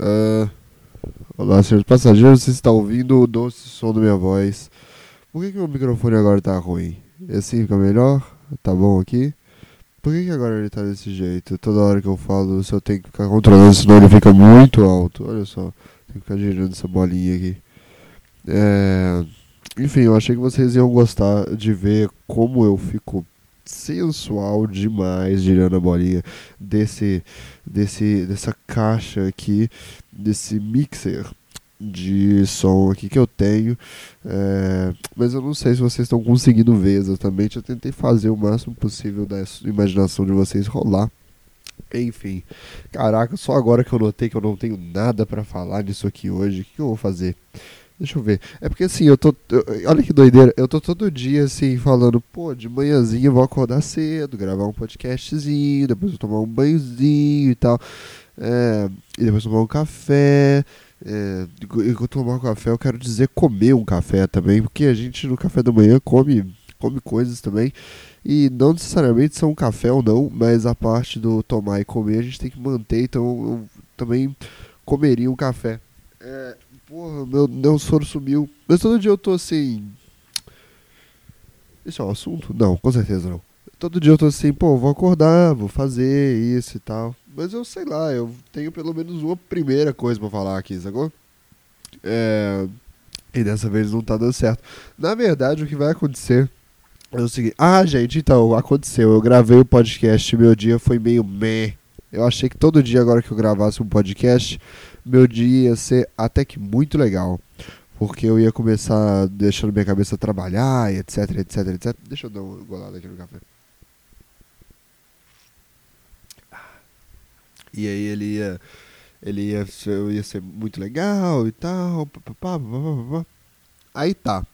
Uh, olá, senhores passageiros, você está ouvindo o doce som da minha voz. Por que, que o microfone agora tá ruim? Assim fica melhor? Tá bom aqui? Por que, que agora ele tá desse jeito? Toda hora que eu falo, se eu tenho que ficar controlando, senão ele fica muito alto. Olha só, tenho que ficar girando essa bolinha aqui. É... Enfim, eu achei que vocês iam gostar de ver como eu fico sensual demais girando a bolinha desse, desse, dessa caixa aqui, desse mixer de som aqui que eu tenho, é, mas eu não sei se vocês estão conseguindo ver exatamente. Eu tentei fazer o máximo possível da imaginação de vocês rolar. Enfim, caraca, só agora que eu notei que eu não tenho nada para falar nisso aqui hoje, o que eu vou fazer? Deixa eu ver. É porque assim, eu tô. Eu, olha que doideira. Eu tô todo dia assim, falando, pô, de manhãzinha eu vou acordar cedo, gravar um podcastzinho, depois eu tomar um banhozinho e tal. É, e depois tomar um café. É, e quando tomar um café, eu quero dizer comer um café também, porque a gente no café da manhã come, come coisas também. E não necessariamente são um café ou não, mas a parte do tomar e comer a gente tem que manter, então eu também comeria um café. É, Porra, meu, meu soro sumiu. Mas todo dia eu tô assim. Esse é um assunto? Não, com certeza não. Todo dia eu tô assim, pô, vou acordar, vou fazer isso e tal. Mas eu sei lá, eu tenho pelo menos uma primeira coisa para falar aqui, sacou? É. E dessa vez não tá dando certo. Na verdade, o que vai acontecer é o seguinte. Ah, gente, então, aconteceu. Eu gravei o podcast, meu dia foi meio meh. Eu achei que todo dia agora que eu gravasse um podcast, meu dia ia ser até que muito legal. Porque eu ia começar deixando minha cabeça trabalhar, etc, etc, etc. Deixa eu dar uma golada aqui no café. E aí ele ia. Ele ia ser, ia ser muito legal e tal. Pá, pá, pá, aí tá.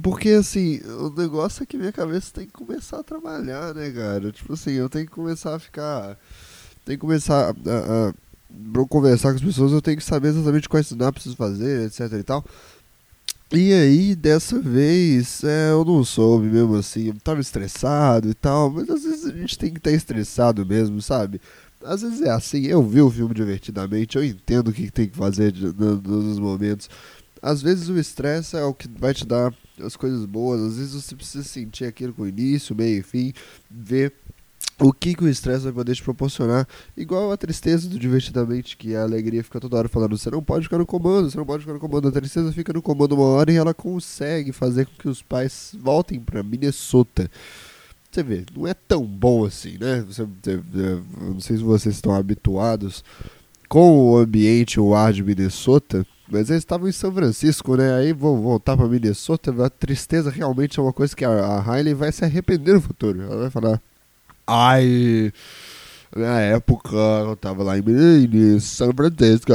Porque assim, o negócio é que minha cabeça tem que começar a trabalhar, né, cara? Tipo assim, eu tenho que começar a ficar. Tem que começar a, a pra eu conversar com as pessoas, eu tenho que saber exatamente quais sinapses fazer, etc e tal. E aí, dessa vez, é, eu não soube mesmo assim, eu tava estressado e tal, mas às vezes a gente tem que estar estressado mesmo, sabe? Às vezes é assim, eu vi o filme divertidamente, eu entendo o que tem que fazer nos momentos. Às vezes o estresse é o que vai te dar as coisas boas, às vezes você precisa sentir aquilo com início, meio e fim, ver o que, que o estresse vai poder te proporcionar. Igual a tristeza do Divertidamente, que a alegria fica toda hora falando: você não pode ficar no comando, você não pode ficar no comando. A tristeza fica no comando uma hora e ela consegue fazer com que os pais voltem para Minnesota. Você vê, não é tão bom assim, né? Você, não sei se vocês estão habituados com o ambiente, o ar de Minnesota. Mas eles estavam em São Francisco, né? Aí vão voltar para Minnesota. A tristeza realmente é uma coisa que a, a Riley vai se arrepender no futuro. Ela vai falar: Ai, na época eu tava lá em São Francisco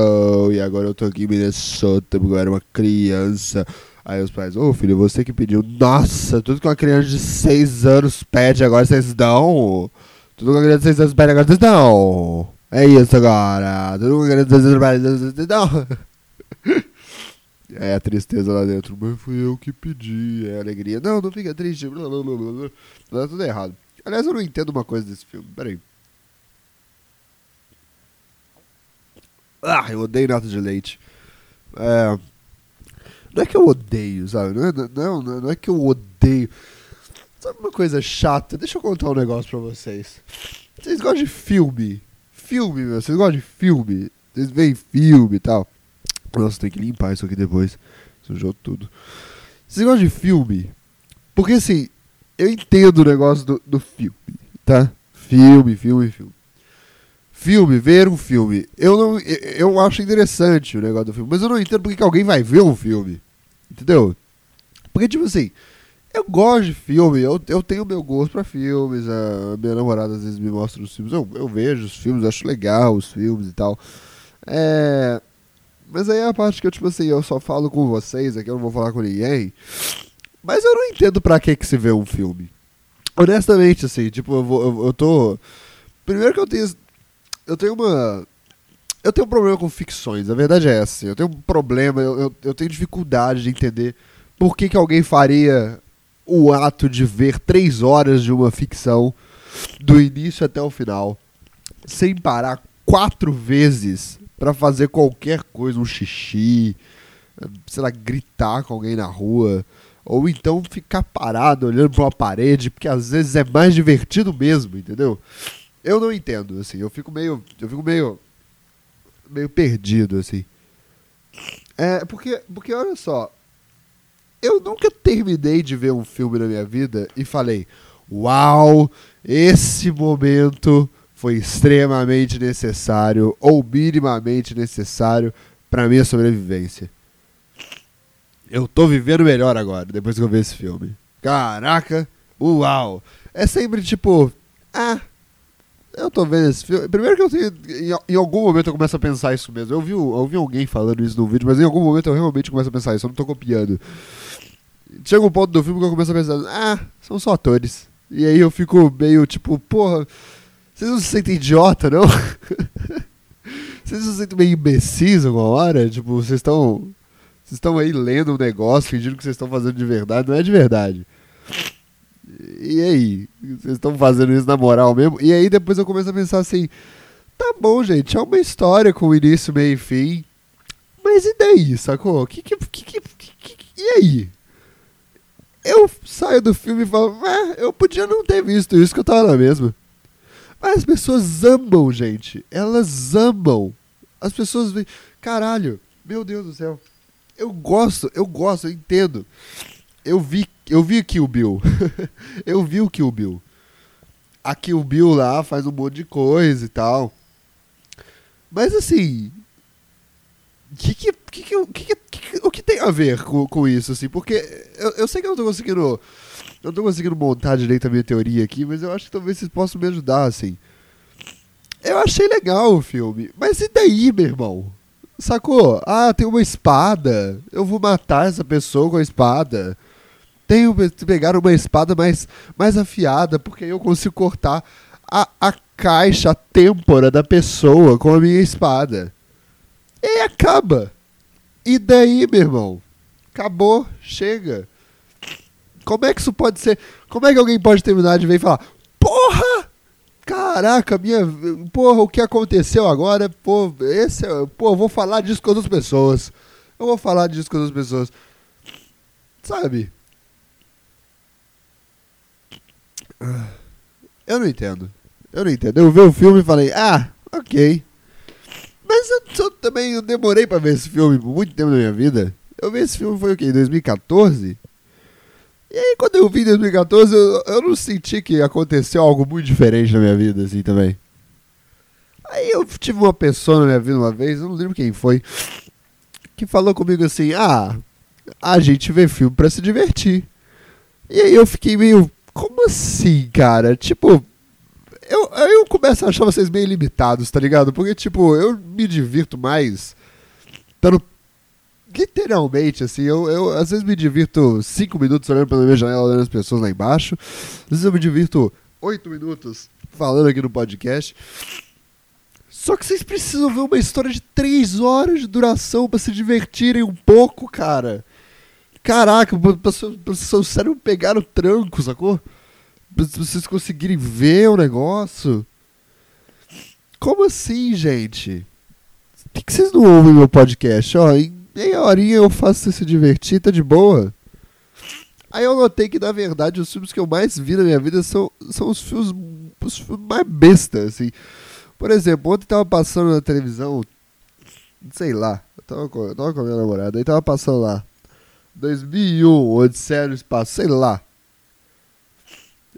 e agora eu tô aqui em Minnesota porque eu era uma criança. Aí os pais, ô oh, filho, você que pediu. Nossa, tudo que uma criança de 6 anos pede agora vocês dão. Tudo que uma criança de 6 anos pede agora vocês dão. É isso agora. Tudo que uma criança de 6 anos pede vocês dão. É a tristeza lá dentro. Mas fui eu que pedi. É a alegria. Não, não fica triste. Blá, blá, blá. Tá tudo errado. Aliás, eu não entendo uma coisa desse filme. Peraí. Ah, eu odeio nata de leite. É, não é que eu odeio, sabe? Não é, não, não é que eu odeio. Sabe uma coisa chata? Deixa eu contar um negócio pra vocês. Vocês gostam de filme? Filme, meu. Vocês gostam de filme? Vocês veem filme e tal? Nossa, tem que limpar isso aqui depois. Sujou tudo. Vocês gostam de filme? Porque assim, eu entendo o negócio do, do filme, tá? Filme, filme, filme. Filme, ver um filme. Eu não. Eu acho interessante o negócio do filme, mas eu não entendo porque que alguém vai ver um filme. Entendeu? Porque, tipo assim, eu gosto de filme, eu, eu tenho meu gosto pra filmes. A minha namorada às vezes me mostra os filmes. Eu, eu vejo os filmes, acho legal os filmes e tal. É. Mas aí é a parte que eu, tipo assim, eu só falo com vocês aqui, eu não vou falar com ninguém. Mas eu não entendo pra que, que se vê um filme. Honestamente, assim, tipo, eu, vou, eu, eu tô. Primeiro que eu tenho. Eu tenho uma. Eu tenho um problema com ficções, a verdade é essa. Assim, eu tenho um problema, eu, eu, eu tenho dificuldade de entender por que, que alguém faria o ato de ver três horas de uma ficção do início até o final, sem parar quatro vezes pra fazer qualquer coisa, um xixi, sei lá, gritar com alguém na rua, ou então ficar parado olhando pra uma parede, porque às vezes é mais divertido mesmo, entendeu? Eu não entendo, assim, eu fico meio, eu fico meio meio perdido assim. É, porque porque olha só, eu nunca terminei de ver um filme na minha vida e falei: "Uau, esse momento foi extremamente necessário ou minimamente necessário para minha sobrevivência. Eu tô vivendo melhor agora, depois que eu ver esse filme. Caraca, uau! É sempre tipo, ah, eu tô vendo esse filme. Primeiro que eu tenho, em, algum momento eu começo a pensar isso mesmo. Eu vi, eu vi alguém falando isso no vídeo, mas em algum momento eu realmente começo a pensar isso. Eu não tô copiando. Chega um ponto do filme que eu começo a pensar, ah, são só atores. E aí eu fico meio tipo, porra, vocês não se sentem idiota, não? vocês não se sentem meio imbecis alguma hora? Tipo, vocês estão. Vocês estão aí lendo um negócio, fingindo que vocês estão fazendo de verdade, não é de verdade. E aí? Vocês estão fazendo isso na moral mesmo? E aí depois eu começo a pensar assim: tá bom, gente, é uma história com início, meio e fim. Mas e daí, sacou? Que, que, que, que, e aí? Eu saio do filme e falo, ah, eu podia não ter visto isso que eu tava na mesma. Mas as pessoas amam, gente. Elas amam. As pessoas. Caralho, meu Deus do céu. Eu gosto, eu gosto, eu entendo. Eu vi, eu vi Kill Bill. eu vi o Kill Bill. A Kill Bill lá faz um monte de coisa e tal. Mas assim. Que que, que, que, que, o que tem a ver com, com isso, assim? Porque eu, eu sei que eu não tô conseguindo eu não tô conseguindo montar direito a minha teoria aqui, mas eu acho que talvez vocês possam me ajudar, assim. Eu achei legal o filme, mas e daí, meu irmão? Sacou? Ah, tem uma espada. Eu vou matar essa pessoa com a espada. Tenho que pegar uma espada mais, mais afiada, porque aí eu consigo cortar a, a caixa, a têmpora da pessoa com a minha espada. E acaba. E daí, meu irmão? Acabou, chega. Como é que isso pode ser? Como é que alguém pode terminar de ver e falar: Porra! Caraca, minha. Porra, o que aconteceu agora? Pô, esse é. Pô, vou falar disso com outras pessoas. Eu vou falar disso com outras pessoas. Sabe? Eu não entendo. Eu não entendo. Eu vi o filme e falei: Ah, ok. Mas eu, eu também eu demorei pra ver esse filme por muito tempo na minha vida. Eu vi esse filme foi o quê? Em 2014? E aí, quando eu vi em 2014, eu, eu não senti que aconteceu algo muito diferente na minha vida, assim, também. Aí eu tive uma pessoa na minha vida uma vez, eu não lembro quem foi, que falou comigo assim: ah, a gente vê filme pra se divertir. E aí eu fiquei meio, como assim, cara? Tipo, eu, eu começo a achar vocês meio limitados, tá ligado? Porque, tipo, eu me divirto mais estando literalmente, assim, eu, eu às vezes me divirto cinco minutos olhando pela minha janela, olhando as pessoas lá embaixo. Às vezes eu me divirto oito minutos falando aqui no podcast. Só que vocês precisam ver uma história de três horas de duração para se divertirem um pouco, cara. Caraca, pra, pra seu cérebro pegar o tranco, sacou? Pra vocês conseguirem ver o negócio. Como assim, gente? Por que, que vocês não ouvem meu podcast? Ó, em meia horinha eu faço você se divertir, tá de boa. Aí eu notei que, na verdade, os filmes que eu mais vi na minha vida são, são os, filmes, os filmes mais bestas, assim. Por exemplo, ontem tava passando na televisão, sei lá, eu tava com, eu tava com a minha namorada, aí tava passando lá, 2001, Odisseia no Espaço, sei lá.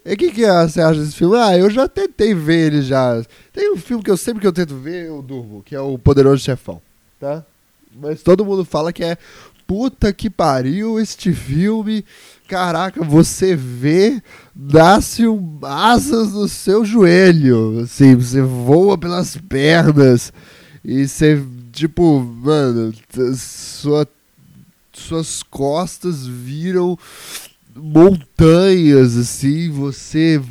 E o que, que você acha desse filme? Ah, eu já tentei ver ele já. Tem um filme que eu sempre que eu tento ver, eu durmo, que é o Poderoso Chefão, tá? Mas todo mundo fala que é puta que pariu este filme. Caraca, você vê, nasce um, asas no seu joelho. Assim, você voa pelas pernas. E você, tipo, mano, sua, suas costas viram montanhas, assim, você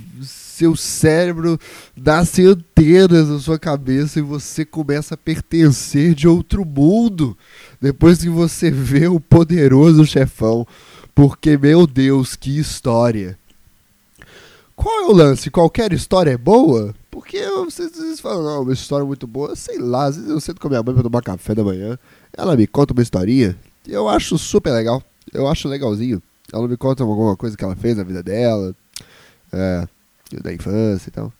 seu cérebro dá-se antenas na sua cabeça e você começa a pertencer de outro mundo depois que você vê o poderoso chefão. Porque, meu Deus, que história! Qual é o lance? Qualquer história é boa? Porque vocês, vocês falam, não, uma história muito boa, sei lá, às vezes eu sento com a minha mãe pra tomar café da manhã, ela me conta uma historinha, e eu acho super legal, eu acho legalzinho. Ela me conta alguma coisa que ela fez na vida dela, é, da infância e tal.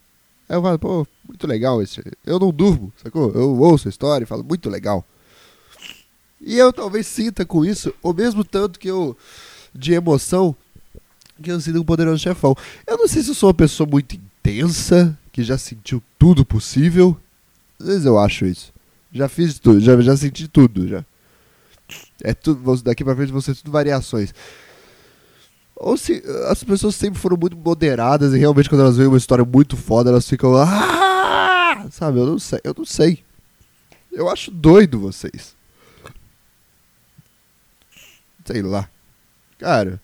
Aí eu falo, pô, muito legal esse. Eu não durmo, sacou? Eu ouço a história e falo, muito legal. E eu talvez sinta com isso o mesmo tanto que eu. de emoção que eu sinto com o Poderoso Chefão. Eu não sei se eu sou uma pessoa muito intensa, que já sentiu tudo possível. Às vezes eu acho isso. Já fiz tudo, já, já senti tudo, já. É tudo, daqui pra frente vão ser tudo variações. Ou se as pessoas sempre foram muito moderadas e realmente quando elas veem uma história muito foda, elas ficam. Ah! Sabe, eu não sei, eu não sei. Eu acho doido vocês. Sei lá. Cara,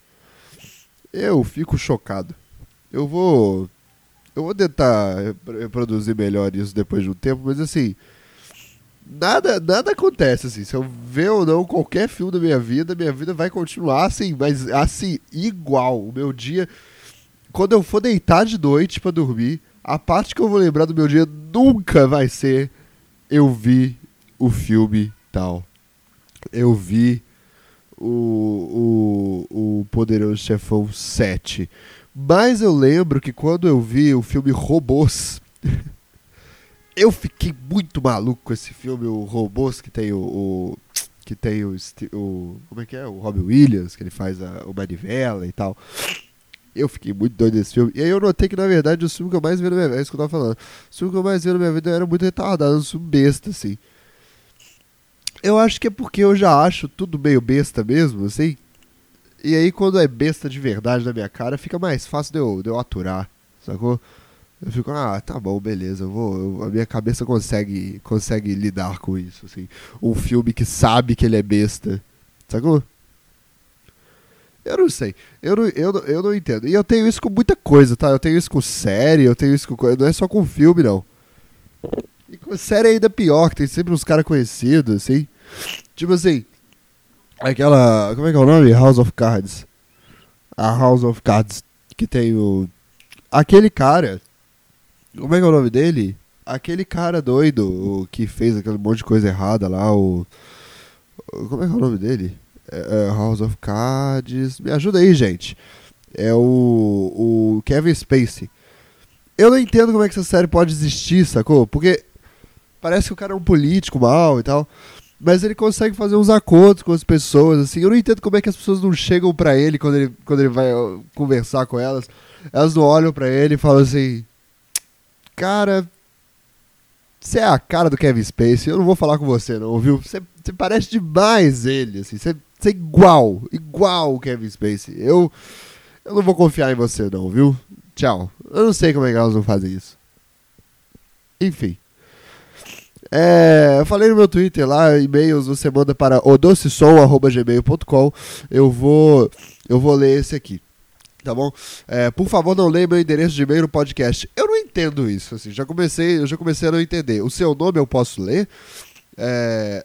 eu fico chocado. Eu vou. Eu vou tentar reproduzir melhor isso depois de um tempo, mas assim nada, nada acontece, assim. Se eu ver ou não qualquer filme da minha vida, minha vida vai continuar assim, mas assim, igual. O meu dia. Quando eu for deitar de noite para dormir, a parte que eu vou lembrar do meu dia nunca vai ser eu vi o filme tal. Eu vi o, o, o Poderoso Chefão 7. Mas eu lembro que quando eu vi o filme Robôs. Eu fiquei muito maluco com esse filme, o Robôs, que tem o, o que tem o, o, Como é que é? O Robbie Williams, que ele faz a, o Manivela e tal. Eu fiquei muito doido nesse filme. E aí eu notei que, na verdade, o filme que eu mais vi na minha vida. É isso que eu tava falando. O filme que eu mais vi na minha vida era muito retardado, um filme besta, assim. Eu acho que é porque eu já acho tudo meio besta mesmo, assim. E aí, quando é besta de verdade na minha cara, fica mais fácil de eu, de eu aturar, sacou? Eu fico, ah, tá bom, beleza, eu vou, eu, a minha cabeça consegue, consegue lidar com isso, assim. Um filme que sabe que ele é besta, sacou? Eu não sei, eu não, eu, eu não entendo. E eu tenho isso com muita coisa, tá? Eu tenho isso com série, eu tenho isso com não é só com filme, não. E com série é ainda pior, que tem sempre uns caras conhecidos, assim. Tipo assim, aquela, como é que é o nome? House of Cards. A House of Cards, que tem o... Aquele cara como é que é o nome dele? Aquele cara doido que fez aquele monte de coisa errada lá, o. Como é que é o nome dele? É, é House of Cards. Me ajuda aí, gente. É o, o Kevin Spacey. Eu não entendo como é que essa série pode existir, sacou? Porque parece que o cara é um político mal e tal. Mas ele consegue fazer uns acordos com as pessoas, assim. Eu não entendo como é que as pessoas não chegam pra ele quando ele, quando ele vai conversar com elas. Elas não olham pra ele e falam assim: Cara, você é a cara do Kevin Spacey. Eu não vou falar com você, não, viu? Você, parece demais ele, assim. Você, é igual, igual o Kevin Spacey. Eu, eu não vou confiar em você, não, viu? Tchau. Eu não sei como é que elas vão fazer isso. Enfim. É, eu falei no meu Twitter lá, e-mails você manda para odocesom.gmail.com. Eu vou, eu vou ler esse aqui tá bom? É, por favor, não leia meu endereço de e-mail no podcast. Eu não entendo isso, assim, já comecei, eu já comecei a não entender. O seu nome eu posso ler, é,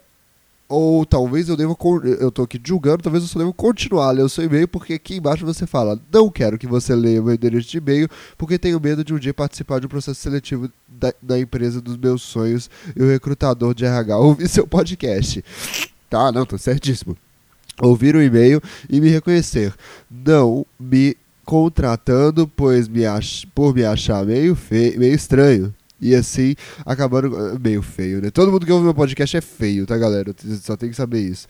ou talvez eu deva, eu tô aqui julgando, talvez eu só devo continuar a ler o seu e-mail, porque aqui embaixo você fala, não quero que você leia meu endereço de e-mail, porque tenho medo de um dia participar de um processo seletivo da, da empresa dos meus sonhos e o recrutador de RH ouvir seu podcast. Tá, não, tô certíssimo ouvir o e-mail e me reconhecer. Não me contratando, pois me ach... por me achar meio feio, meio estranho. E assim, acabando. Ah, meio feio, né? Todo mundo que ouve meu podcast é feio, tá, galera? Só tem que saber isso.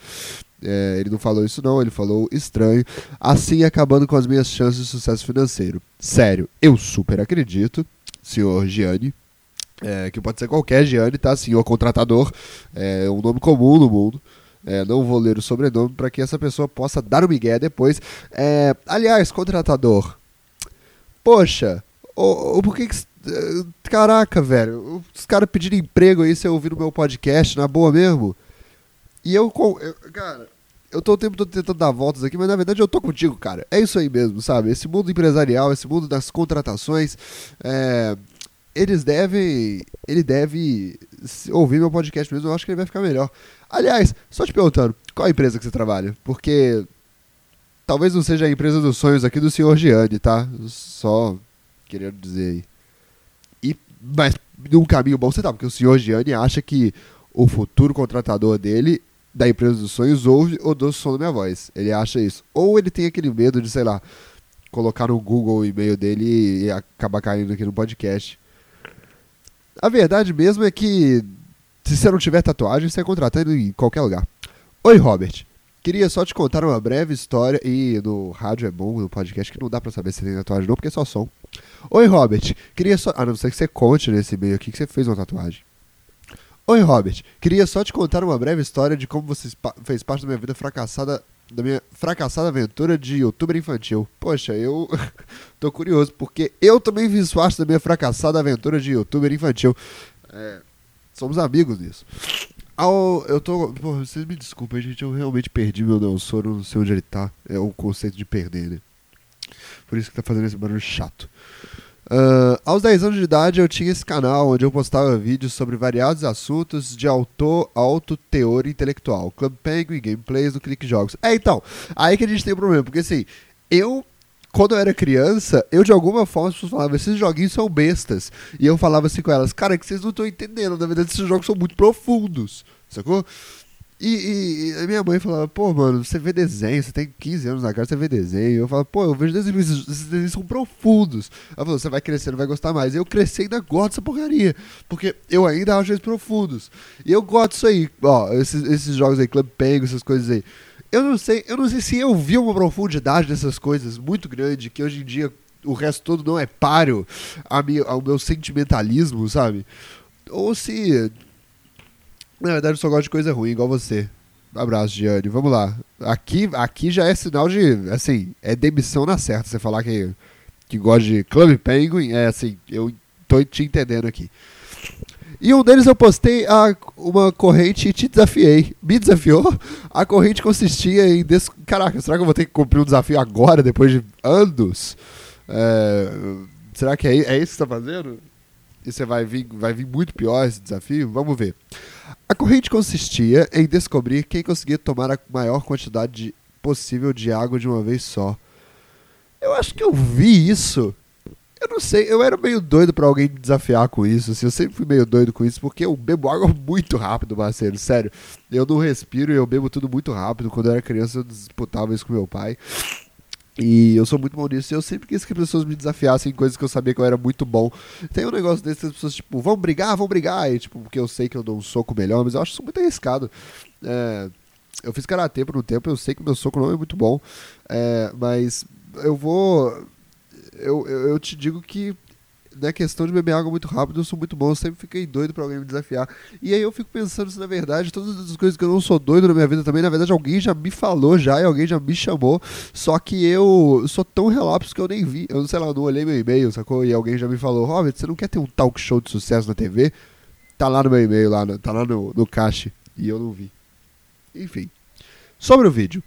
É, ele não falou isso, não, ele falou estranho. Assim, acabando com as minhas chances de sucesso financeiro. Sério, eu super acredito, senhor Gianni. É, que pode ser qualquer Gianni, tá? Senhor contratador. É um nome comum no mundo. É, não vou ler o sobrenome para que essa pessoa possa dar o migué depois. É, aliás, contratador. Poxa, o, o, por que, que Caraca, velho. Os caras pediram emprego aí, você ouvir o meu podcast, na boa mesmo. E eu, eu, Cara, eu tô o tempo todo tentando dar voltas aqui, mas na verdade eu tô contigo, cara. É isso aí mesmo, sabe? Esse mundo empresarial, esse mundo das contratações. É, eles devem. Ele deve ouvir meu podcast mesmo, eu acho que ele vai ficar melhor. Aliás, só te perguntando, qual a empresa que você trabalha? Porque talvez não seja a empresa dos sonhos aqui do senhor Gianni, tá? Só querendo dizer aí. E mas num caminho bom você tá, porque o senhor Gianni acha que o futuro contratador dele, da empresa dos sonhos, ouve o doce som da minha voz. Ele acha isso. Ou ele tem aquele medo de, sei lá, colocar no Google o e-mail dele e acabar caindo aqui no podcast. A verdade mesmo é que se você não tiver tatuagem, você é contratado em qualquer lugar. Oi, Robert. Queria só te contar uma breve história. E no rádio é bom, no podcast, que não dá pra saber se tem tatuagem não, porque é só som. Oi, Robert. Queria só. A não ser que você conte nesse e-mail aqui que você fez uma tatuagem. Oi, Robert. Queria só te contar uma breve história de como você fez parte da minha vida fracassada. Da minha fracassada aventura de youtuber infantil. Poxa, eu tô curioso, porque eu também fiz parte da minha fracassada aventura de youtuber infantil. É, somos amigos nisso. Ao, eu tô. Pô, vocês me desculpem, gente. Eu realmente perdi meu Nelsoro, não sei onde ele tá. É o conceito de perder, né? Por isso que tá fazendo esse barulho chato. Uh, aos 10 anos de idade eu tinha esse canal onde eu postava vídeos sobre variados assuntos de autor, alto teor intelectual. Club Penguin, gameplays do Clique Jogos. É, então, aí que a gente tem um problema, porque assim, eu quando eu era criança, eu de alguma forma falavam, esses joguinhos são bestas. E eu falava assim com elas, cara, é que vocês não estão entendendo, na verdade esses jogos são muito profundos, sacou? E, e, minha mãe falava, pô, mano, você vê desenho, você tem 15 anos na cara, você vê desenho. Eu falava, pô, eu vejo desenhos, esses desenhos são profundos. Ela falou, você vai crescer, não vai gostar mais. Eu cresci e ainda gosto dessa porcaria, porque eu ainda acho eles profundos. E eu gosto disso aí, ó, esses, esses jogos aí, Club Penguin, essas coisas aí. Eu não sei, eu não sei se eu vi uma profundidade dessas coisas muito grande que hoje em dia o resto todo não é páreo ao meu sentimentalismo, sabe? Ou se. Na verdade, eu só gosto de coisa ruim, igual você. Um abraço, Gianni. Vamos lá. Aqui, aqui já é sinal de. Assim, é demissão na certa. Você falar que, que gosta de Club Penguin, é assim, eu tô te entendendo aqui. E um deles eu postei a, uma corrente e te desafiei. Me desafiou? A corrente consistia em. Des... Caraca, será que eu vou ter que cumprir um desafio agora, depois de anos? É... Será que é, é isso que você está fazendo? E você vai vir, vai vir muito pior esse desafio? Vamos ver. A corrente consistia em descobrir quem conseguia tomar a maior quantidade de, possível de água de uma vez só. Eu acho que eu vi isso eu não sei, eu era meio doido para alguém me desafiar com isso. Assim, eu sempre fui meio doido com isso, porque eu bebo água muito rápido, Marcelo. Sério. Eu não respiro e eu bebo tudo muito rápido. Quando eu era criança, eu disputava isso com meu pai. E eu sou muito bom nisso. E eu sempre quis que as pessoas me desafiassem em coisas que eu sabia que eu era muito bom. Tem um negócio desse, as pessoas, tipo, vão brigar, vão brigar. E, tipo, porque eu sei que eu dou um soco melhor, mas eu acho isso muito arriscado. É, eu fiz karatê por um tempo, eu sei que meu soco não é muito bom. É, mas eu vou eu, eu, eu te digo que na questão de beber água muito rápido, eu sou muito bom, eu sempre fiquei doido pra alguém me desafiar. E aí eu fico pensando se na verdade, todas as coisas que eu não sou doido na minha vida também, na verdade alguém já me falou já e alguém já me chamou, só que eu sou tão relapso que eu nem vi. Eu, sei lá, eu não olhei meu e-mail, sacou? E alguém já me falou, Robert, você não quer ter um talk show de sucesso na TV? Tá lá no meu e-mail, lá no, tá lá no, no cache, e eu não vi. Enfim. Sobre o vídeo.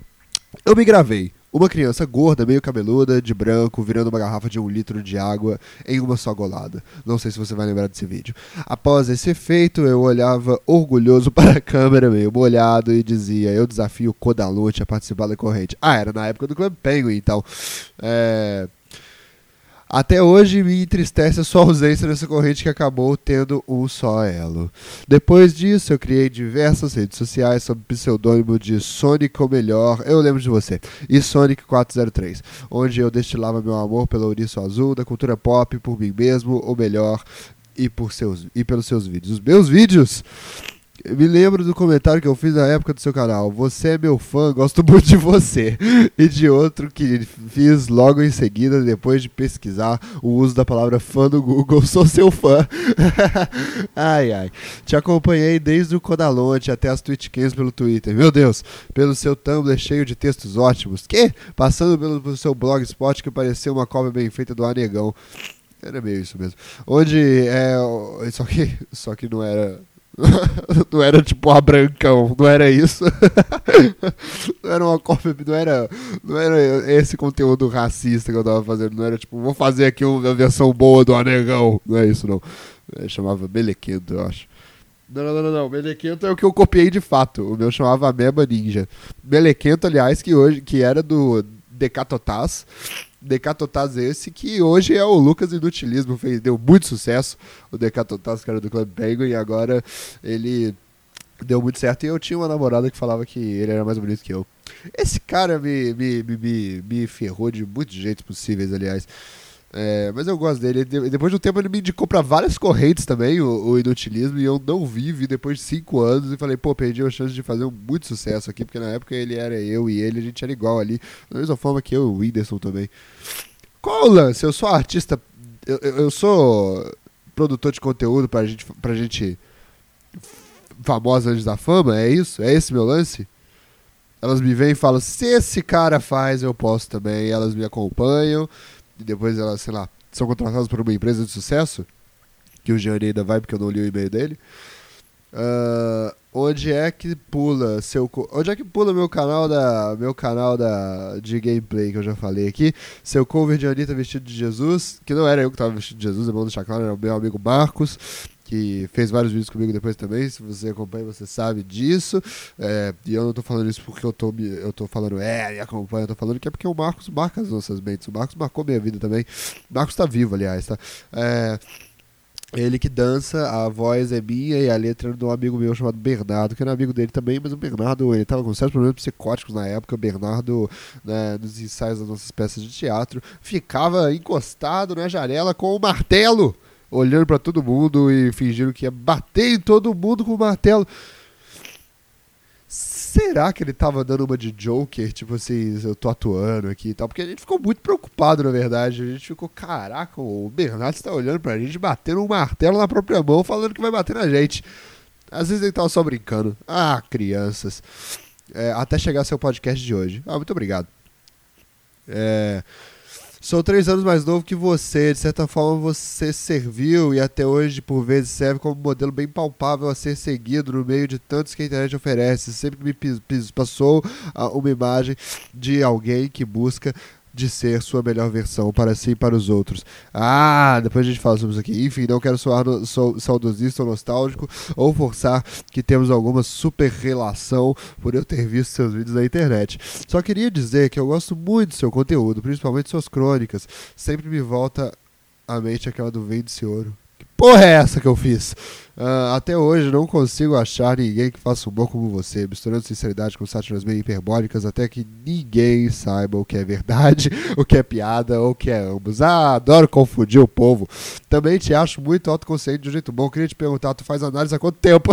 Eu me gravei uma criança gorda, meio cabeluda, de branco, virando uma garrafa de um litro de água em uma só golada. Não sei se você vai lembrar desse vídeo. Após esse efeito, eu olhava orgulhoso para a câmera, meio molhado, e dizia: Eu desafio o Kodalute a participar da corrente. Ah, era na época do Club Penguin, então. É. Até hoje me entristece a sua ausência nessa corrente que acabou tendo um só elo. Depois disso, eu criei diversas redes sociais sob o pseudônimo de Sonic ou Melhor, eu lembro de você, e Sonic 403, onde eu destilava meu amor pelo ouriço azul, da cultura pop, por mim mesmo, ou melhor, e, por seus, e pelos seus vídeos. Os meus vídeos me lembro do comentário que eu fiz na época do seu canal. Você é meu fã, gosto muito de você. E de outro que fiz logo em seguida, depois de pesquisar o uso da palavra fã no Google. Sou seu fã. ai, ai. Te acompanhei desde o Codalonte até as Twitchcams pelo Twitter. Meu Deus, pelo seu Tumblr cheio de textos ótimos. Que? Passando pelo, pelo seu blogspot que parecia uma cópia bem feita do Anegão. Era meio isso mesmo. Onde é. Só que, só que não era não era tipo a Brancão, não era isso. não era uma cópia, não era, não era esse conteúdo racista que eu tava fazendo, não era tipo, vou fazer aqui uma versão boa do Anegão. Não é isso, não. É, chamava Belequento, eu acho. Não, não, não, não. Melequento é o que eu copiei de fato. O meu chamava Ameba Ninja. Melequento, aliás, que hoje que era do Decatotaz. Decatotaz esse que hoje é o Lucas Inutilismo, fez, deu muito sucesso. O Decatotaz, era do Club Penguin, e agora ele deu muito certo. E eu tinha uma namorada que falava que ele era mais bonito que eu. Esse cara me, me, me, me, me ferrou de muitos jeitos possíveis, aliás. É, mas eu gosto dele. Depois de um tempo ele me indicou pra várias correntes também, o, o inutilismo, e eu não vi, depois de cinco anos e falei, pô, perdi a chance de fazer um muito sucesso aqui, porque na época ele era eu e ele, a gente era igual ali, da mesma forma que eu e o Whindersson também. Qual o lance? Eu sou artista, eu, eu sou produtor de conteúdo pra gente, pra gente famosa antes da fama, é isso? É esse meu lance? Elas me veem e falam, se esse cara faz, eu posso também. Elas me acompanham, e depois elas, sei lá, são contratadas por uma empresa de sucesso, que o Jean ainda vai porque eu não li o e-mail dele. Uh, onde é que pula seu onde é que pula meu canal da meu canal da de gameplay que eu já falei aqui seu cover de Anitta vestido de Jesus que não era eu que estava vestido de Jesus é bom deixar claro era o meu amigo Marcos que fez vários vídeos comigo depois também. Se você acompanha, você sabe disso. É, e eu não tô falando isso porque eu tô, eu tô falando, é, me acompanha, eu tô falando que é porque o Marcos marca as nossas mentes. O Marcos marcou minha vida também. O Marcos tá vivo, aliás, tá? É, ele que dança, a voz é minha e a letra é de um amigo meu chamado Bernardo, que era amigo dele também, mas o Bernardo, ele tava com certos problemas psicóticos na época. O Bernardo, né, nos ensaios das nossas peças de teatro, ficava encostado na janela com o martelo olhando para todo mundo e fingindo que ia bater em todo mundo com o martelo. Será que ele tava dando uma de Joker? Tipo assim, eu tô atuando aqui e tal. Porque a gente ficou muito preocupado, na verdade. A gente ficou, caraca, o Bernardo está olhando pra gente batendo um martelo na própria mão, falando que vai bater na gente. Às vezes ele tava só brincando. Ah, crianças. É, até chegar seu podcast de hoje. Ah, muito obrigado. É. Sou três anos mais novo que você, de certa forma você serviu e até hoje por vezes serve como modelo bem palpável a ser seguido no meio de tantos que a internet oferece. Sempre me passou uma imagem de alguém que busca de ser sua melhor versão para si e para os outros. Ah, depois a gente fala sobre isso aqui. Enfim, não quero soar no, sou, saudosista ou nostálgico ou forçar que temos alguma super relação por eu ter visto seus vídeos na internet. Só queria dizer que eu gosto muito do seu conteúdo, principalmente suas crônicas. Sempre me volta à mente aquela do Vende-se Ouro porra é essa que eu fiz? Uh, até hoje não consigo achar ninguém que faça humor como você, misturando sinceridade com sátiras meio hiperbólicas até que ninguém saiba o que é verdade, o que é piada ou o que é ambos. Ah, adoro confundir o povo. Também te acho muito autoconsciente de um jeito bom. Queria te perguntar, tu faz análise há quanto tempo?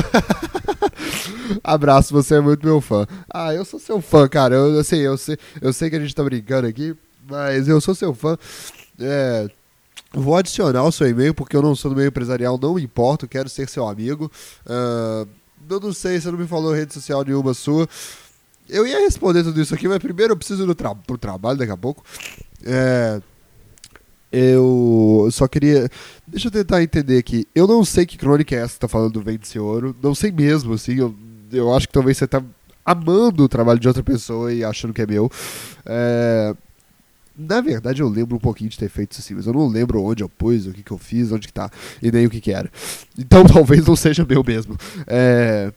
Abraço, você é muito meu fã. Ah, eu sou seu fã, cara. Eu, assim, eu, sei, eu sei que a gente tá brincando aqui, mas eu sou seu fã. É, Vou adicionar o seu e-mail, porque eu não sou do meio empresarial, não me importo, quero ser seu amigo. Uh, eu não sei, você não me falou rede social nenhuma sua. Eu ia responder tudo isso aqui, mas primeiro eu preciso ir tra pro trabalho daqui a pouco. É, eu só queria. Deixa eu tentar entender aqui. Eu não sei que crônica é essa que tá falando do Vende Ouro. Não sei mesmo, assim. Eu, eu acho que talvez você tá amando o trabalho de outra pessoa e achando que é meu. É, na verdade, eu lembro um pouquinho de ter feito isso assim, mas eu não lembro onde eu pus, o que, que eu fiz, onde que tá, e nem o que, que era. Então talvez não seja meu mesmo. É...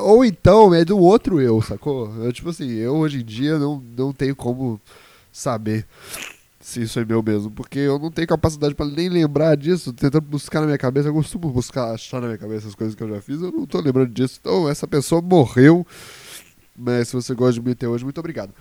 Ou então é do outro eu, sacou? Eu, tipo assim, eu hoje em dia não, não tenho como saber se isso é meu mesmo, porque eu não tenho capacidade para nem lembrar disso, tentando buscar na minha cabeça, eu costumo buscar, achar na minha cabeça as coisas que eu já fiz, eu não tô lembrando disso. Então, essa pessoa morreu, mas se você gosta de me ter hoje, muito obrigado.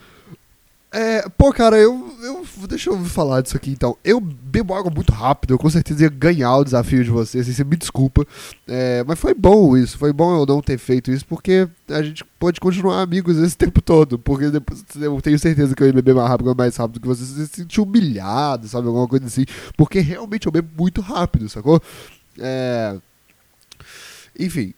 É, pô, cara, eu, eu. Deixa eu falar disso aqui então. Eu bebo água muito rápido, eu com certeza ia ganhar o desafio de vocês, assim, você me desculpa. É, mas foi bom isso, foi bom eu não ter feito isso, porque a gente pode continuar amigos esse tempo todo. Porque depois eu tenho certeza que eu ia beber mais rápido, mais rápido que vocês, você se sentir humilhado, sabe? Alguma coisa assim. Porque realmente eu bebo muito rápido, sacou? É. Enfim,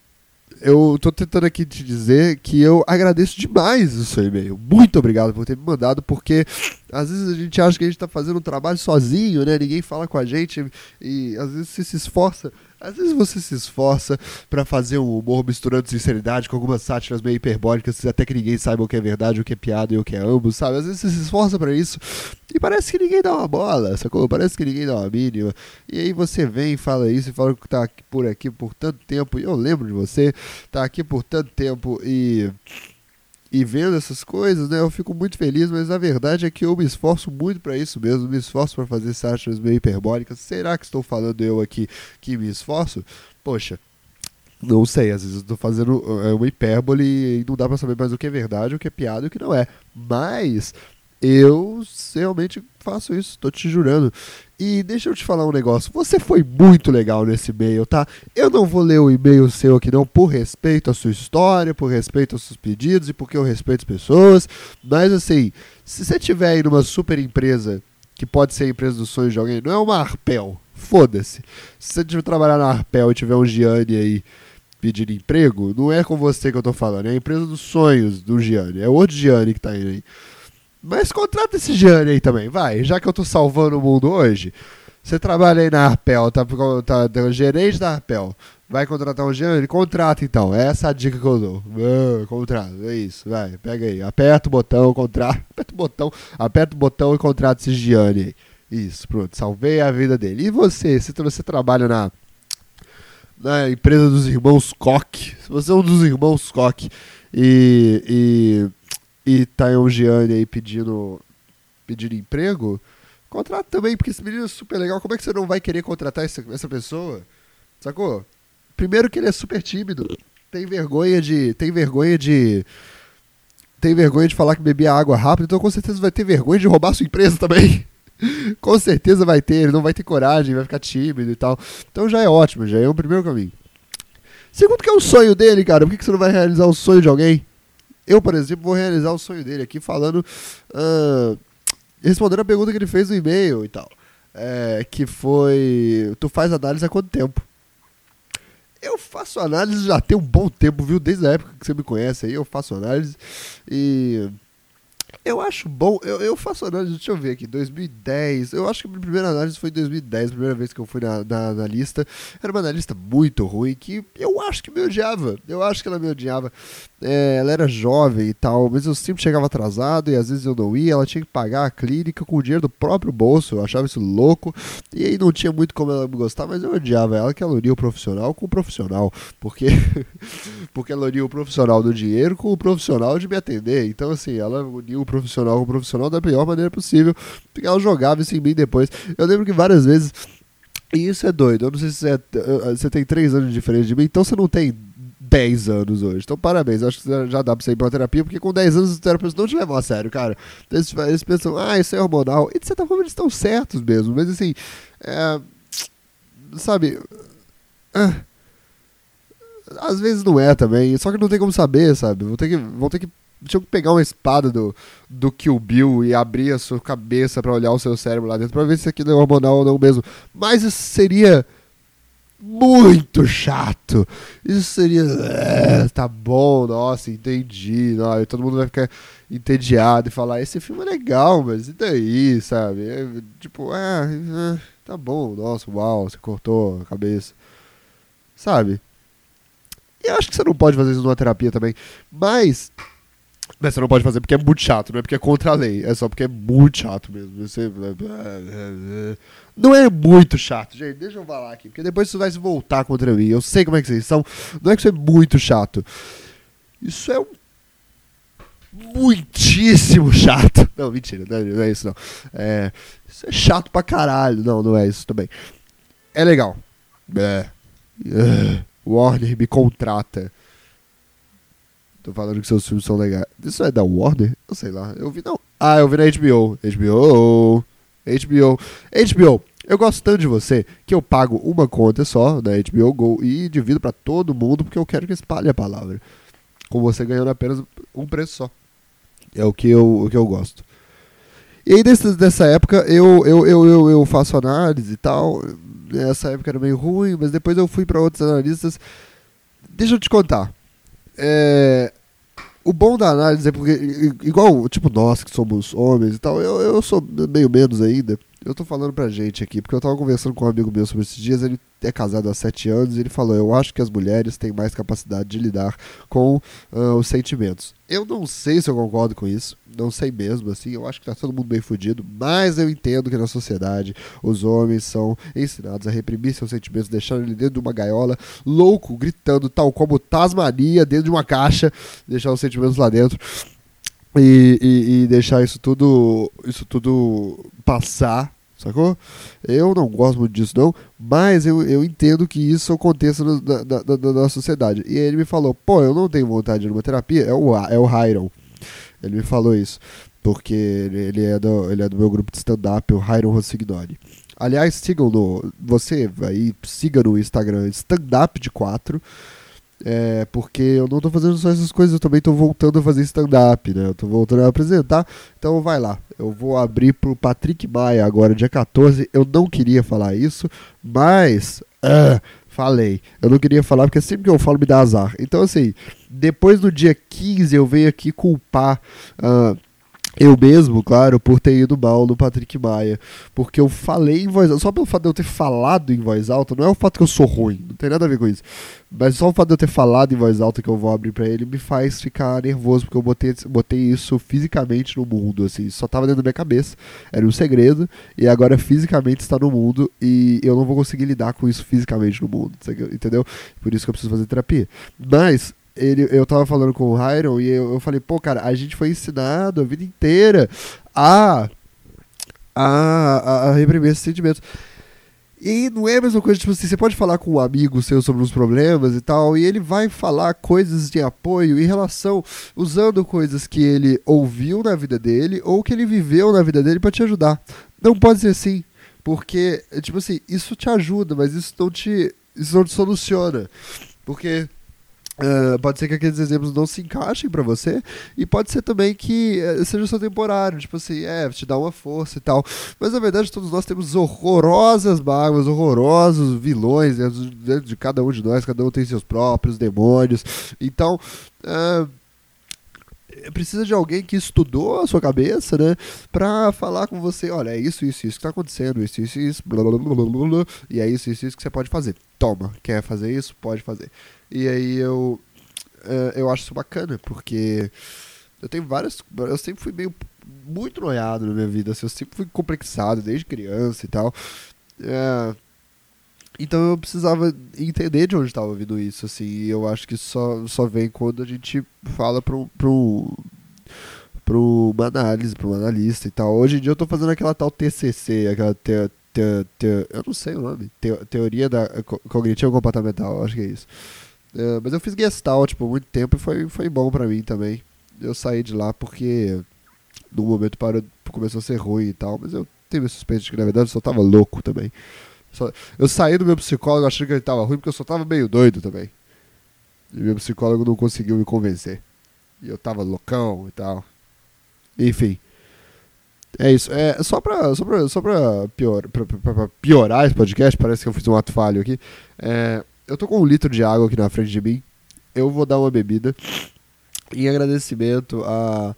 eu tô tentando aqui te dizer que eu agradeço demais o seu e-mail. Muito obrigado por ter me mandado, porque às vezes a gente acha que a gente tá fazendo um trabalho sozinho, né? Ninguém fala com a gente e às vezes você se esforça às vezes você se esforça para fazer um humor misturando sinceridade com algumas sátiras meio hiperbólicas, até que ninguém saiba o que é verdade, o que é piada e o que é ambos, sabe? Às vezes você se esforça para isso e parece que ninguém dá uma bola, sacou? Parece que ninguém dá uma mínima. E aí você vem e fala isso e fala que tá por aqui por tanto tempo, e eu lembro de você, tá aqui por tanto tempo e e vendo essas coisas, né, eu fico muito feliz, mas a verdade é que eu me esforço muito para isso mesmo, me esforço para fazer essas meio hiperbólicas. Será que estou falando eu aqui que me esforço? Poxa, não sei, às vezes eu tô fazendo é, uma hipérbole e não dá pra saber mais o que é verdade, o que é piada e o que não é. Mas eu realmente faço isso, tô te jurando. E deixa eu te falar um negócio. Você foi muito legal nesse e-mail, tá? Eu não vou ler o e-mail seu aqui não por respeito à sua história, por respeito aos seus pedidos e porque eu respeito as pessoas. Mas assim, se você tiver aí numa super empresa que pode ser a empresa dos sonhos de alguém, não é uma Arpel. Foda-se. Se você tiver trabalhar na Arpel e tiver um Gianni aí pedindo emprego, não é com você que eu tô falando, é a empresa dos sonhos do Gianni. É outro Gianni que tá indo aí. Mas contrata esse Gianni aí também, vai. Já que eu tô salvando o mundo hoje, você trabalha aí na Arpel, tá, tá, tá gerente da Arpel. Vai contratar um Gianni? Contrata então. É essa a dica que eu dou. Ah, contrata, é isso. Vai, pega aí. Aperta o botão, contrata. Aperta o botão, aperta o botão e contrata esse Gianni aí. Isso, pronto. Salvei a vida dele. E você? Se você trabalha na, na empresa dos irmãos Koch, se você é um dos irmãos Koch e, e e tá um Gianni aí pedindo, pedindo emprego, contrata também, porque esse menino é super legal. Como é que você não vai querer contratar essa, essa pessoa? Sacou? Primeiro que ele é super tímido. Tem vergonha de. Tem vergonha de. Tem vergonha de falar que bebia água rápido, então com certeza vai ter vergonha de roubar sua empresa também. com certeza vai ter, ele não vai ter coragem, vai ficar tímido e tal. Então já é ótimo, já é um primeiro caminho. Segundo que é o sonho dele, cara, por que, que você não vai realizar o sonho de alguém? Eu, por exemplo, vou realizar o sonho dele aqui falando. Uh, respondendo a pergunta que ele fez no e-mail e tal. É, que foi. Tu faz análise há quanto tempo? Eu faço análise já tem um bom tempo, viu? Desde a época que você me conhece aí, eu faço análise. E eu acho bom, eu, eu faço análise, deixa eu ver aqui, 2010. Eu acho que a minha primeira análise foi em 2010, a primeira vez que eu fui na, na, na lista. Era uma analista muito ruim que eu acho que me odiava. Eu acho que ela me odiava. É, ela era jovem e tal, mas eu sempre chegava atrasado e às vezes eu não ia. Ela tinha que pagar a clínica com o dinheiro do próprio bolso. Eu achava isso louco. E aí não tinha muito como ela me gostar, mas eu odiava ela, que ela unia o profissional com o profissional. Porque, porque ela unia o profissional do dinheiro com o profissional de me atender. Então, assim, ela unia o profissional com o profissional da pior maneira possível, porque ela jogava isso em mim depois. Eu lembro que várias vezes. E isso é doido. Eu não sei se você, é, você tem 3 anos de diferença de mim, então você não tem 10 anos hoje. Então, parabéns. Acho que já dá pra você ir pra terapia, porque com 10 anos os terapeutas não te levam a sério, cara. Eles, eles pensam, ah, isso é hormonal. E de certa forma eles estão certos mesmo. Mas assim, é, sabe. É, às vezes não é também. Só que não tem como saber, sabe? Vão ter que, vão ter que tinha que pegar uma espada do, do Kill Bill e abrir a sua cabeça para olhar o seu cérebro lá dentro para ver se aquilo é hormonal ou não mesmo. Mas isso seria muito chato. Isso seria. É, tá bom, nossa, entendi. Não, todo mundo vai ficar entediado e falar: esse filme é legal, mas e daí, sabe? É, tipo, é, tá bom, nossa, uau, você cortou a cabeça. Sabe? E eu acho que você não pode fazer isso numa terapia também. Mas mas você não pode fazer porque é muito chato, não é porque é contra a lei, é só porque é muito chato mesmo. Você... Não é muito chato, gente, deixa eu falar aqui, porque depois isso vai se voltar contra mim. Eu sei como é que vocês são, não é que isso é muito chato. Isso é um muitíssimo chato. Não, mentira, não é, isso não. É, isso é chato pra caralho. Não, não é isso também. É legal. É. é. Warner me contrata. Tô falando que seus filmes são legais. Isso é da Warner? Eu sei lá. Eu vi não. Ah, eu vi na HBO. HBO. HBO. HBO. Eu gosto tanto de você que eu pago uma conta só da HBO Go e divido para todo mundo porque eu quero que espalhe a palavra. Com você ganhando apenas um preço só. É o que eu, o que eu gosto. E aí, desse, dessa época, eu, eu, eu, eu, eu faço análise e tal. Essa época era meio ruim, mas depois eu fui para outros analistas. Deixa eu te contar. É, o bom da análise é porque, igual, tipo, nós que somos homens e tal, eu, eu sou meio menos ainda. Eu tô falando pra gente aqui, porque eu tava conversando com um amigo meu sobre esses dias, ele é casado há sete anos, e ele falou, eu acho que as mulheres têm mais capacidade de lidar com uh, os sentimentos. Eu não sei se eu concordo com isso, não sei mesmo, assim, eu acho que tá todo mundo bem fudido, mas eu entendo que na sociedade os homens são ensinados a reprimir seus sentimentos, deixando ele dentro de uma gaiola, louco, gritando, tal como Tasmania, dentro de uma caixa, deixar os sentimentos lá dentro. E, e, e, deixar isso tudo isso tudo passar sacou? Eu não gosto muito disso, não, mas eu, eu entendo que isso aconteça no, na, na, na, sociedade. E ele me falou, pô, eu não tenho vontade de ir numa terapia, é o, é o Hiron. Ele me falou isso, porque ele, ele, é, do, ele é do meu grupo de stand-up, o Hiron Rossignoli. Aliás, sigam no. Você aí, siga no Instagram, stand-up de 4. É, porque eu não tô fazendo só essas coisas, eu também tô voltando a fazer stand-up, né? Eu tô voltando a apresentar. Então vai lá. Eu vou abrir pro Patrick Maia agora, dia 14. Eu não queria falar isso, mas. Uh, falei. Eu não queria falar porque sempre que eu falo me dá azar. Então, assim, depois do dia 15 eu venho aqui culpar. Uh, eu mesmo, claro, por ter ido mal no Patrick Maia. Porque eu falei em voz alta. Só pelo fato de eu ter falado em voz alta, não é o fato que eu sou ruim, não tem nada a ver com isso. Mas só o fato de eu ter falado em voz alta que eu vou abrir para ele me faz ficar nervoso, porque eu botei, botei isso fisicamente no mundo, assim. Só tava dentro da minha cabeça, era um segredo, e agora fisicamente está no mundo, e eu não vou conseguir lidar com isso fisicamente no mundo, entendeu? Por isso que eu preciso fazer terapia. Mas ele, eu tava falando com o Hyron e eu, eu falei, pô, cara, a gente foi ensinado a vida inteira a, a, a reprimir esses sentimentos. E não é a mesma coisa, tipo assim, você pode falar com um amigo seu sobre os problemas e tal, e ele vai falar coisas de apoio em relação, usando coisas que ele ouviu na vida dele ou que ele viveu na vida dele para te ajudar. Não pode ser assim, porque, tipo assim, isso te ajuda, mas isso não te, isso não te soluciona. Porque Uh, pode ser que aqueles exemplos não se encaixem para você e pode ser também que uh, seja só temporário, tipo assim, é, te dá uma força e tal. Mas na verdade todos nós temos horrorosas mágoas, horrorosos vilões dentro, dentro, de cada um de nós, cada um tem seus próprios demônios. Então, uh, precisa de alguém que estudou a sua cabeça, né? Pra falar com você, olha, é isso, isso, isso que tá acontecendo, isso, isso, isso, blá, blá, blá, blá, blá, e é isso, isso, isso que você pode fazer. Toma, quer fazer isso? Pode fazer. E aí eu, uh, eu acho isso bacana, porque eu tenho várias. Eu sempre fui meio. muito noiado na minha vida, assim, eu sempre fui complexado desde criança e tal. Uh, então eu precisava entender de onde estava vindo isso, assim, e eu acho que só, só vem quando a gente fala pro, pro, pro uma análise, pro um analista e tal. Hoje em dia eu tô fazendo aquela tal TCC, aquela te, te, te, eu não sei o nome, te, teoria da cognitiva comportamental, acho que é isso. Uh, mas eu fiz Gestalt por muito tempo e foi, foi bom para mim também. Eu saí de lá porque no momento parou, começou a ser ruim e tal, mas eu tive suspeito de que na verdade eu só tava louco também. Só, eu saí do meu psicólogo achando que ele tava ruim porque eu só tava meio doido também. E meu psicólogo não conseguiu me convencer. E eu tava loucão e tal. Enfim. É isso. É, só pra, só pra, só pra, pior, pra, pra, pra piorar esse podcast, parece que eu fiz um ato falho aqui. É, eu tô com um litro de água aqui na frente de mim. Eu vou dar uma bebida. Em agradecimento a,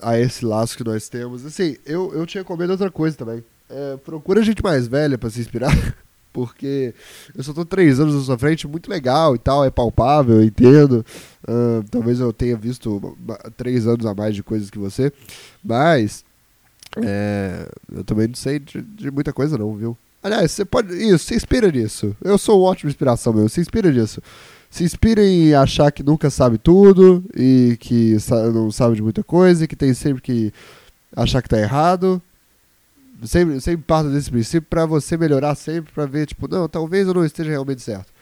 a esse laço que nós temos. Assim, eu, eu tinha comido outra coisa também. É, procura gente mais velha para se inspirar. Porque eu só tô três anos na sua frente, muito legal e tal, é palpável, eu entendo. Uh, talvez eu tenha visto três anos a mais de coisas que você. Mas é, eu também não sei de, de muita coisa não, viu? Aliás, você pode. Isso, se inspira nisso. Eu sou ótima inspiração, meu. Se inspira nisso. Se inspira em achar que nunca sabe tudo e que não sabe de muita coisa e que tem sempre que achar que tá errado. Sempre, sempre parta desse princípio para você melhorar sempre, para ver, tipo, não, talvez eu não esteja realmente certo.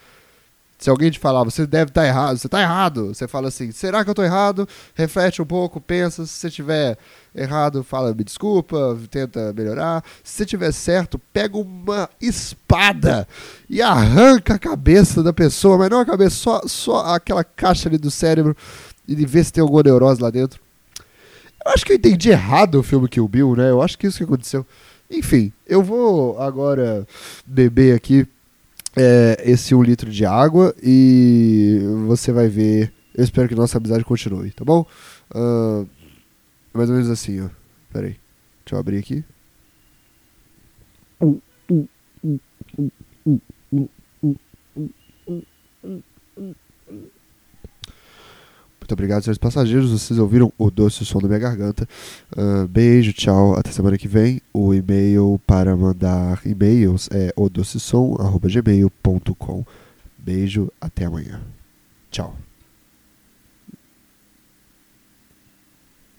Se alguém te falar, você deve estar tá errado, você está errado, você fala assim, será que eu estou errado? Reflete um pouco, pensa, se você estiver errado, fala, me desculpa, tenta melhorar. Se você estiver certo, pega uma espada e arranca a cabeça da pessoa, mas não a cabeça, só, só aquela caixa ali do cérebro e vê se tem alguma neurose lá dentro. Eu acho que eu entendi errado o filme Kill Bill, né? Eu acho que isso que aconteceu. Enfim, eu vou agora beber aqui é, esse um litro de água e você vai ver. Eu espero que nossa amizade continue, tá bom? Uh, mais ou menos assim, ó. Pera aí. Deixa eu abrir aqui. Muito obrigado, senhores passageiros. Vocês ouviram o doce som da minha garganta. Uh, beijo, tchau. Até semana que vem. O e-mail para mandar e-mails é odocesom.gmail.com. Beijo, até amanhã. Tchau.